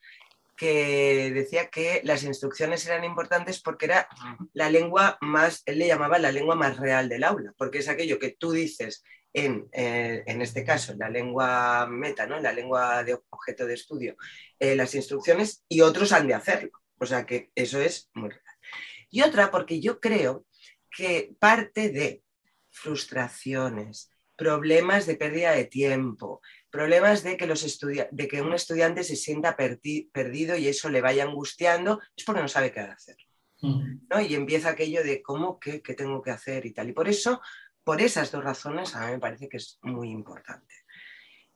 que decía que las instrucciones eran importantes porque era la lengua más, él le llamaba la lengua más real del aula, porque es aquello que tú dices en, eh, en este caso, la lengua meta, ¿no? la lengua de objeto de estudio, eh, las instrucciones y otros han de hacerlo. O sea que eso es muy real. Y otra, porque yo creo que parte de frustraciones, problemas de pérdida de tiempo, problemas de que, los de que un estudiante se sienta perdido y eso le vaya angustiando, es porque no sabe qué hacer. Mm. ¿no? Y empieza aquello de cómo, qué, qué tengo que hacer y tal. Y por eso, por esas dos razones, a mí me parece que es muy importante.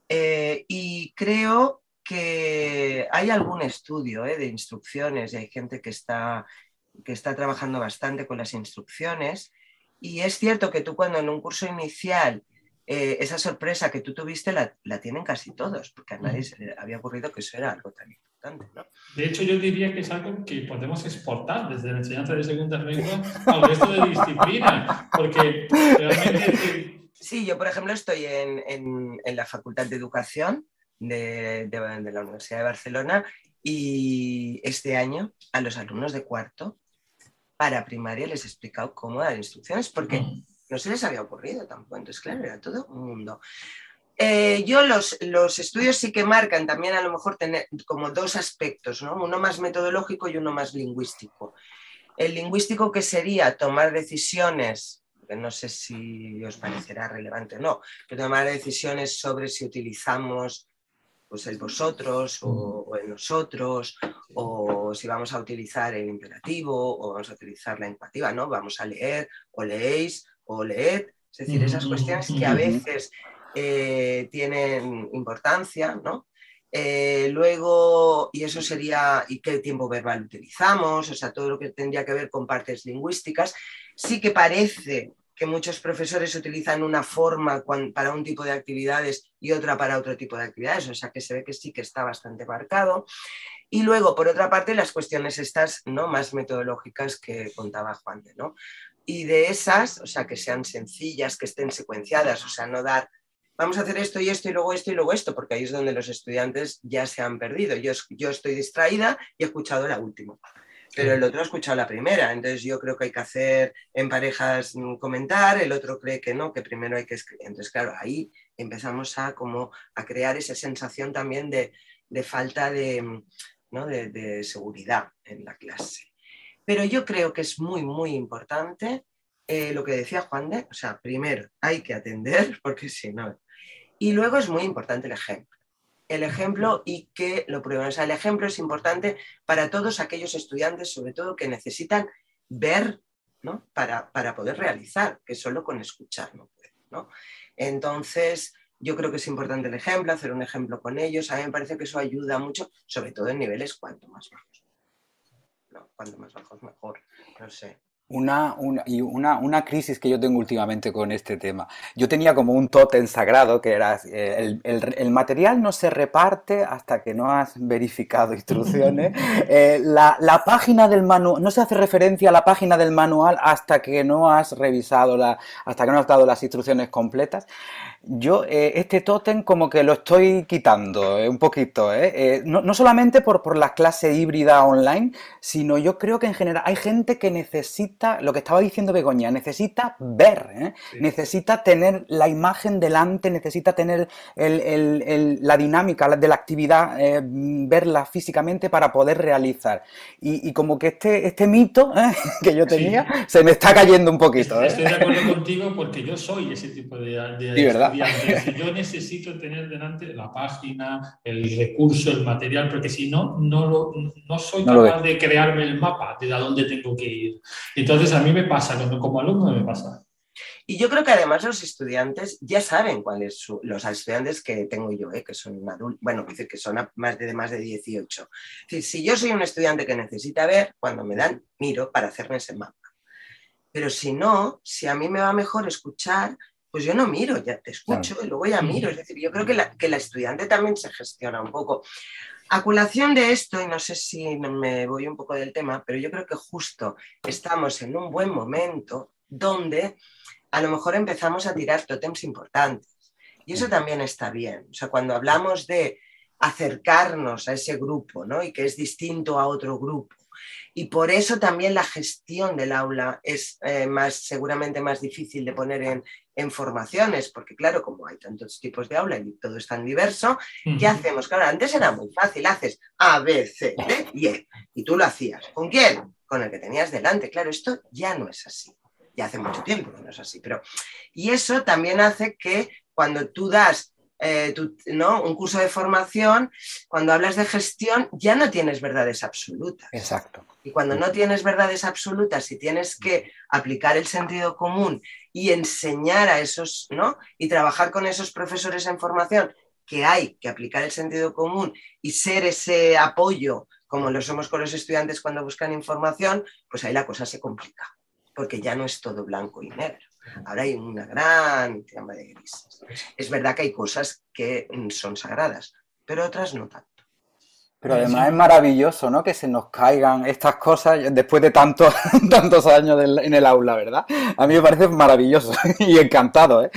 Eh, y creo que hay algún estudio eh, de instrucciones y hay gente que está, que está trabajando bastante con las instrucciones y es cierto que tú cuando en un curso inicial eh, esa sorpresa que tú tuviste la, tienen casi todos, porque a nadie se le había ocurrido que eso era algo tan importante. De hecho, yo diría que es algo que podemos exportar desde la enseñanza de segunda lengua al resto de disciplina, porque realmente... Sí, yo por ejemplo estoy en, la Facultad de Educación de, de la Universidad de Barcelona y este año a los alumnos de cuarto para primaria les he explicado cómo dar instrucciones porque mm. no se les había ocurrido tampoco. Entonces, claro, era todo un mundo. Eh, yo los, los, estudios sí que marcan también a lo mejor tener como dos aspectos, ¿no? uno más metodológico y uno más lingüístico. El lingüístico que sería tomar decisiones, que no sé si os parecerá relevante o no, pero tomar decisiones sobre si utilizamos pues el vosotros o, el nosotros, o si vamos a utilizar el imperativo o vamos a utilizar la empativa, ¿no? Vamos a leer o leéis o leed, es decir, esas cuestiones que a veces eh, tienen importancia, ¿no? Eh, luego, y eso sería, ¿y qué tiempo verbal utilizamos? O sea, todo lo que tendría que ver con partes lingüísticas. Sí que parece que muchos profesores utilizan una forma para un tipo de actividades y otra para otro tipo de actividades, o sea que se ve que sí que está bastante marcado. Y luego, por otra parte, las cuestiones estas ¿no? más metodológicas que contaba Juan de, ¿no? Y de esas, o sea, que sean sencillas, que estén secuenciadas, o sea, no dar, vamos a hacer esto y esto y luego esto y luego esto, porque ahí es donde los estudiantes ya se han perdido. Yo, yo estoy distraída y he escuchado la última pero el otro ha escuchado la primera. Entonces yo creo que hay que hacer en parejas comentar, el otro cree que no, que primero hay que escribir. Entonces, claro, ahí empezamos a, como, a crear esa sensación también de, falta de, de, seguridad en la clase. Pero yo creo que es muy, muy importante eh, lo que decía Juan de, o sea, primero hay que atender, porque si no. Y luego es muy importante el ejemplo el ejemplo y que lo prueben. O sea, el ejemplo es importante para todos aquellos estudiantes, sobre todo, que necesitan ver para, poder realizar, que solo con escuchar no pueden. ¿no? Entonces, yo creo que es importante el ejemplo, hacer un ejemplo con ellos. A mí me parece que eso ayuda mucho, sobre todo en niveles cuanto más bajos. No, cuanto más bajos mejor, no sé. Una, y una, una, crisis que yo tengo últimamente con este tema. Yo tenía como un tótem sagrado que era eh, el, el, material no se reparte hasta que no has verificado instrucciones. Eh, la, la, página del manual, no se hace referencia a la página del manual hasta que no has revisado la, hasta que no has dado las instrucciones completas. Yo eh, este tótem como que lo estoy quitando un poquito, no, no, solamente por, por la clase híbrida online, sino yo creo que en general hay gente que necesita lo que estaba diciendo Begoña, necesita ver, ¿eh? necesita tener la imagen delante, necesita tener la dinámica de la actividad, eh, verla físicamente para poder realizar. Y, como que este, este mito ¿eh? que yo tenía se me está cayendo un poquito. Estoy de acuerdo contigo porque yo soy ese tipo de, de Yo necesito tener delante la página, el recurso, el material, porque si no, no, no soy capaz de crearme el mapa de a dónde tengo que ir. Entonces, a mí me pasa, como alumno me pasa. Y yo creo que además los estudiantes ya saben cuáles son los estudiantes que tengo yo, ¿eh? que son adultos, bueno, que son más de, más de 18. Es decir, si yo soy un estudiante que necesita ver, cuando me dan, miro para hacerme ese mapa. Pero si no, si a mí me va mejor escuchar, pues yo no miro, ya te escucho y luego ya miro. Es decir, yo creo que la, que la estudiante también se gestiona un poco. A colación de esto, y no sé si me voy un poco del tema, pero yo creo que justo estamos en un buen momento donde a lo mejor empezamos a tirar tótems importantes. Y eso también está bien. O sea, cuando hablamos de acercarnos a ese grupo, ¿no? Y que es distinto a otro grupo. Y por eso también la gestión del aula es eh, más, seguramente más difícil de poner en, en formaciones, porque claro, como hay tantos tipos de aula y todo es tan diverso, ¿qué hacemos? Claro, antes era muy fácil, haces A, B, C, D y E, y tú lo hacías. ¿Con quién? Con el que tenías delante. Claro, esto ya no es así. Ya hace mucho tiempo que no es así, pero... Y eso también hace que cuando tú das eh, ¿no? un curso de formación, cuando hablas de gestión ya no tienes verdades absolutas. Exacto. Y cuando no tienes verdades absolutas y tienes que aplicar el sentido común y enseñar a esos, ¿no? Y trabajar con esos profesores en formación que hay que aplicar el sentido común y ser ese apoyo, como lo somos con los estudiantes cuando buscan información, pues ahí la cosa se complica, porque ya no es todo blanco y negro. Ahora hay una gran gama de grises. Es verdad que hay cosas que son sagradas, pero otras no tanto. Pero además es maravilloso, ¿no? Que se nos caigan estas cosas después de tantos, tantos años en el aula, ¿verdad? A mí me parece maravilloso y encantado, ¿eh?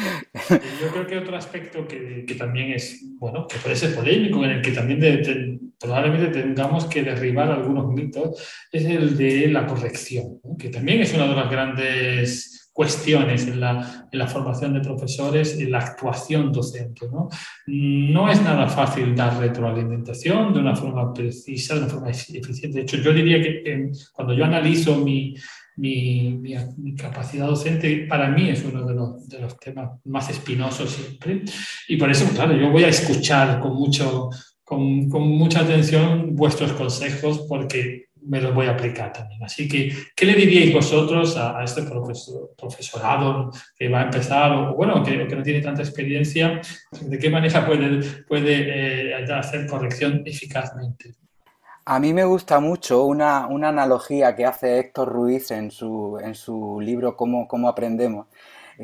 Yo creo que otro aspecto que, también es, bueno, que puede ser polémico, en el que también probablemente tengamos que derribar algunos mitos, es el de la corrección, que también es una de las grandes cuestiones en la, en la, formación de profesores, en la actuación docente. ¿no? no es nada fácil dar retroalimentación de una forma precisa, de una forma eficiente. De hecho, yo diría que cuando yo analizo mi, mi, mi, capacidad docente, para mí es uno de los, de los, temas más espinosos siempre. Y por eso, claro, yo voy a escuchar con, mucho, con, con mucha atención vuestros consejos porque me los voy a aplicar también. Así que, ¿qué le diríais vosotros a, este profesor, profesorado que va a empezar o, bueno, que, no tiene tanta experiencia? ¿De qué manera puede, eh, hacer corrección eficazmente? A mí me gusta mucho una, una, analogía que hace Héctor Ruiz en su, en su libro Cómo, cómo aprendemos,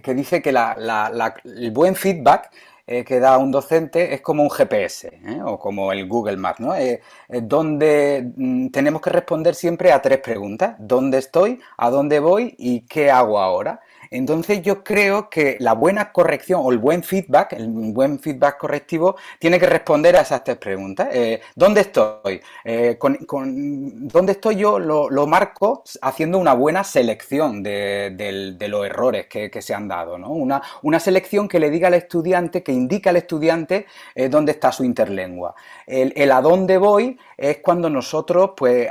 que dice que el buen feedback eh, que da un docente es como un GPS ¿eh? o como el Google Maps, ¿no? Eh, donde mm, tenemos que responder siempre a tres preguntas. ¿Dónde estoy? ¿A dónde voy? ¿Y qué hago ahora? Entonces yo creo que la buena corrección o el buen feedback, el buen feedback correctivo, tiene que responder a esas tres preguntas. Eh, ¿Dónde estoy? Eh, ¿Dónde estoy yo? Lo, marco haciendo una buena selección de, los errores que, se han dado. Una, selección que le diga al estudiante, que indica al estudiante eh, dónde está su interlengua. El, el, a dónde voy es cuando nosotros pues,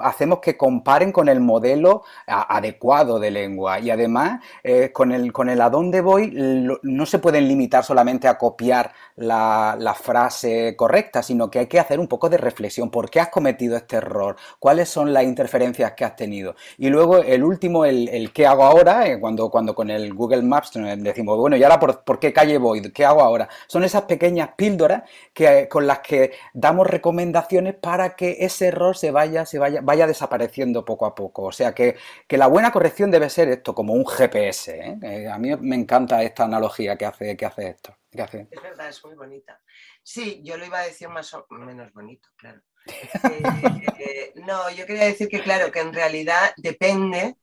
hacemos que comparen con el modelo adecuado del lengua. Y además, eh, con, el, con el a dónde voy, no se pueden limitar solamente a copiar la, frase correcta, sino que hay que hacer un poco de reflexión. ¿Por qué has cometido este error? ¿Cuáles son las interferencias que has tenido? Y luego el último, el, el qué hago ahora, eh, cuando, cuando con el Google Maps decimos, bueno, ¿y ahora por, qué calle voy? ¿Qué hago ahora? Son esas pequeñas píldoras que, con las que damos recomendaciones para que ese error se vaya, se vaya, vaya desapareciendo poco a poco. O sea que, la buena corrección debe ser esto, como un GPS. ¿eh? Eh, a mí me encanta esta analogía que hace, que hace esto. Es verdad, es muy bonita. Sí, yo lo iba a decir más o menos bonito, claro. Eh, no, yo quería decir que, claro, que en realidad depende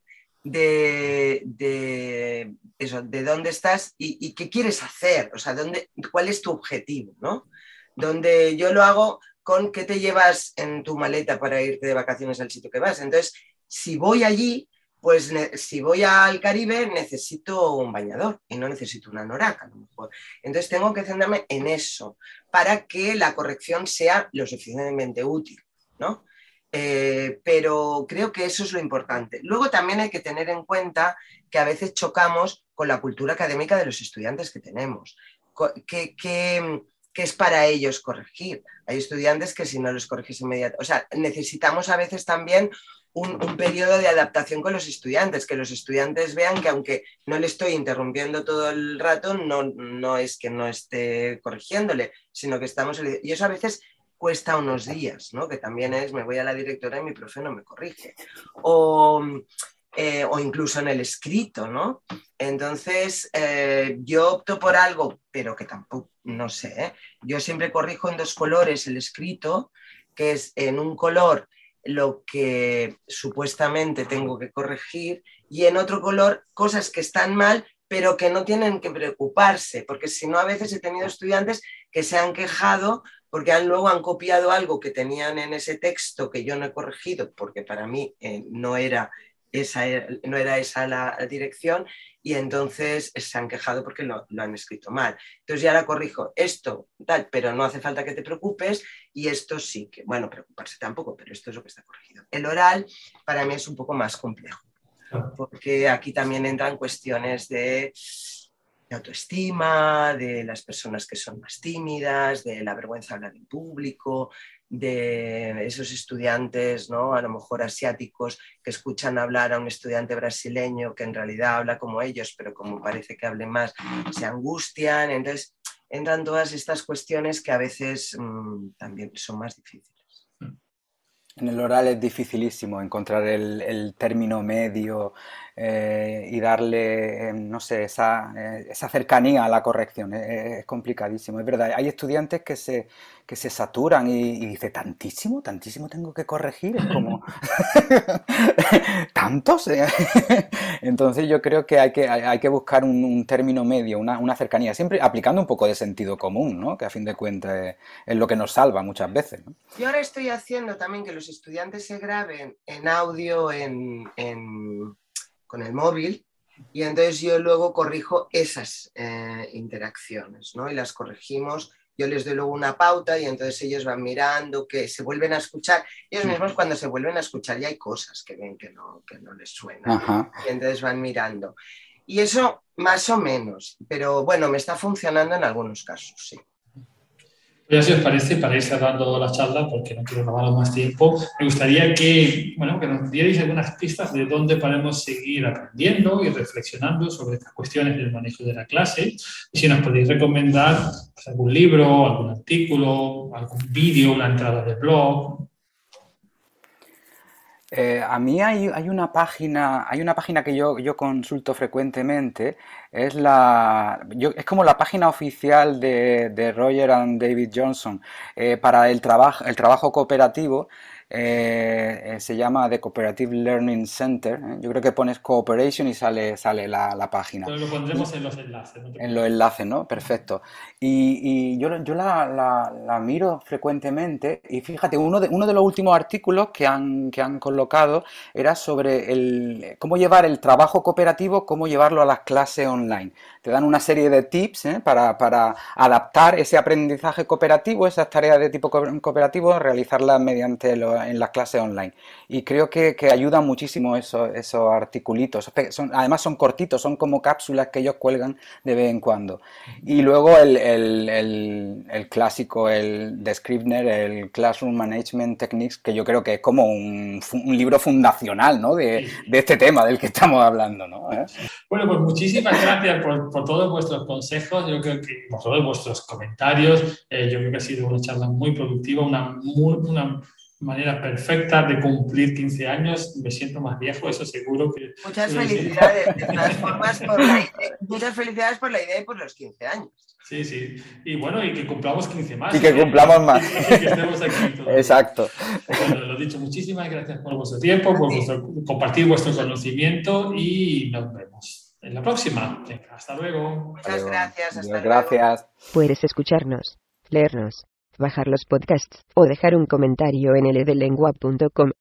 de, de, eso, de dónde estás y, qué quieres hacer, o sea, dónde, cuál es tu objetivo, ¿no? Donde yo lo hago con qué te llevas en tu maleta para irte de vacaciones al sitio que vas. Entonces, si voy allí, pues si voy al Caribe necesito un bañador y no necesito una noraca a lo mejor. Entonces tengo que centrarme en eso para que la corrección sea lo suficientemente útil, ¿no? Eh, pero creo que eso es lo importante. Luego también hay que tener en cuenta que a veces chocamos con la cultura académica de los estudiantes que tenemos, que, que, que es para ellos corregir. Hay estudiantes que si no los corriges inmediatamente, o sea, necesitamos a veces también un, periodo de adaptación con los estudiantes, que los estudiantes vean que aunque no le estoy interrumpiendo todo el rato, no, no es que no esté corrigiéndole, sino que estamos... Y eso a veces cuesta unos días, ¿no? Que también es, me voy a la directora y mi profe no me corrige. O, eh, o incluso en el escrito, ¿no? Entonces, eh, yo opto por algo, pero que tampoco, no sé, ¿eh? yo siempre corrijo en dos colores el escrito, que es en un color lo que supuestamente tengo que corregir y en otro color cosas que están mal pero que no tienen que preocuparse, porque si no a veces he tenido estudiantes que se han quejado porque han, luego han copiado algo que tenían en ese texto que yo no he corregido, porque para mí eh, no, era esa, no era esa la dirección, y entonces se han quejado porque lo, han escrito mal. Entonces ya ahora corrijo esto, pero no hace falta que te preocupes y esto sí que, bueno, preocuparse tampoco, pero esto es lo que está corregido. El oral para mí es un poco más complejo, porque aquí también entran cuestiones de autoestima, de las personas que son más tímidas, de la vergüenza de hablar en público, de esos estudiantes, ¿no? a lo mejor asiáticos, que escuchan hablar a un estudiante brasileño que en realidad habla como ellos, pero como parece que hable más, se angustian. Entonces, entran todas estas cuestiones que a veces mm, también son más difíciles. En el oral es dificilísimo encontrar el, término medio eh, y darle, eh, no sé, esa, eh, esa, cercanía a la corrección. Es, complicadísimo, es verdad. Hay estudiantes que se, que se saturan y, dice, tantísimo, tantísimo tengo que corregir. Es como, ¿tantos? Entonces yo creo que hay que, hay, que buscar un, término medio, una, una, cercanía, siempre aplicando un poco de sentido común, ¿no? que a fin de cuentas es, lo que nos salva muchas veces. ¿no? Yo ahora estoy haciendo también que los estudiantes se graben en audio en, con el móvil y entonces yo luego corrijo esas eh, interacciones ¿no? y las corregimos yo les doy luego una pauta y entonces ellos van mirando, que se vuelven a escuchar. Ellos mismos cuando se vuelven a escuchar ya hay cosas que ven que no, que no les suenan. Y entonces van mirando. Y eso más o menos, pero bueno, me está funcionando en algunos casos, sí. Ya si os parece, para ir cerrando la charla, porque no quiero robaros más tiempo, me gustaría que, bueno, que nos dierais algunas pistas de dónde podemos seguir aprendiendo y reflexionando sobre estas cuestiones del manejo de la clase. Y si nos podéis recomendar pues, algún libro, algún artículo, algún vídeo, una entrada de blog, eh, a mí hay, una página, hay una página que yo, consulto frecuentemente, es, la, es como la página oficial de, Roger and David Johnson eh, para el, trabajo el trabajo cooperativo eh, se llama The Cooperative Learning Center. ¿eh? Yo creo que pones Cooperation y sale, sale la, la página. Lo pondremos en los enlaces. en los enlaces, ¿no? Perfecto. Y, y yo, yo la, la, la, miro frecuentemente y fíjate, uno de, uno de los últimos artículos que han, que han colocado era sobre el, cómo llevar el trabajo cooperativo, cómo llevarlo a las clases online online. Te dan una serie de tips ¿eh? para, para, adaptar ese aprendizaje cooperativo, esas tareas de tipo cooperativo, realizarlas mediante en las clases online. Y creo que, que ayuda muchísimo esos, esos articulitos. Son, además son cortitos, son como cápsulas que ellos cuelgan de vez en cuando. Y luego el, el, el, el clásico, el de Scribner, el Classroom Management Techniques, que yo creo que es como un, un libro fundacional ¿no? de, de, este tema del que estamos hablando. ¿no? ¿Eh? Bueno, pues muchísimas gracias por por todos vuestros consejos, yo creo que por todos vuestros comentarios. Eh, yo creo que ha sido una charla muy productiva, una, una manera perfecta de cumplir 15 años. Me siento más viejo, eso seguro que... Muchas felicidades, de todas formas, por la idea, muchas felicidades por la idea y por los 15 años. Sí, sí. Y bueno, y que cumplamos 15 más. Y que cumplamos más. Y que estemos aquí todos. Exacto. Bueno, lo dicho, muchísimas gracias por vuestro tiempo, por vuestro, compartir vuestro conocimiento y nos vemos en la próxima. Hasta luego. Muchas gracias. Hasta gracias. Puedes escucharnos, leernos, bajar los podcasts o dejar un comentario en ldlengua.com.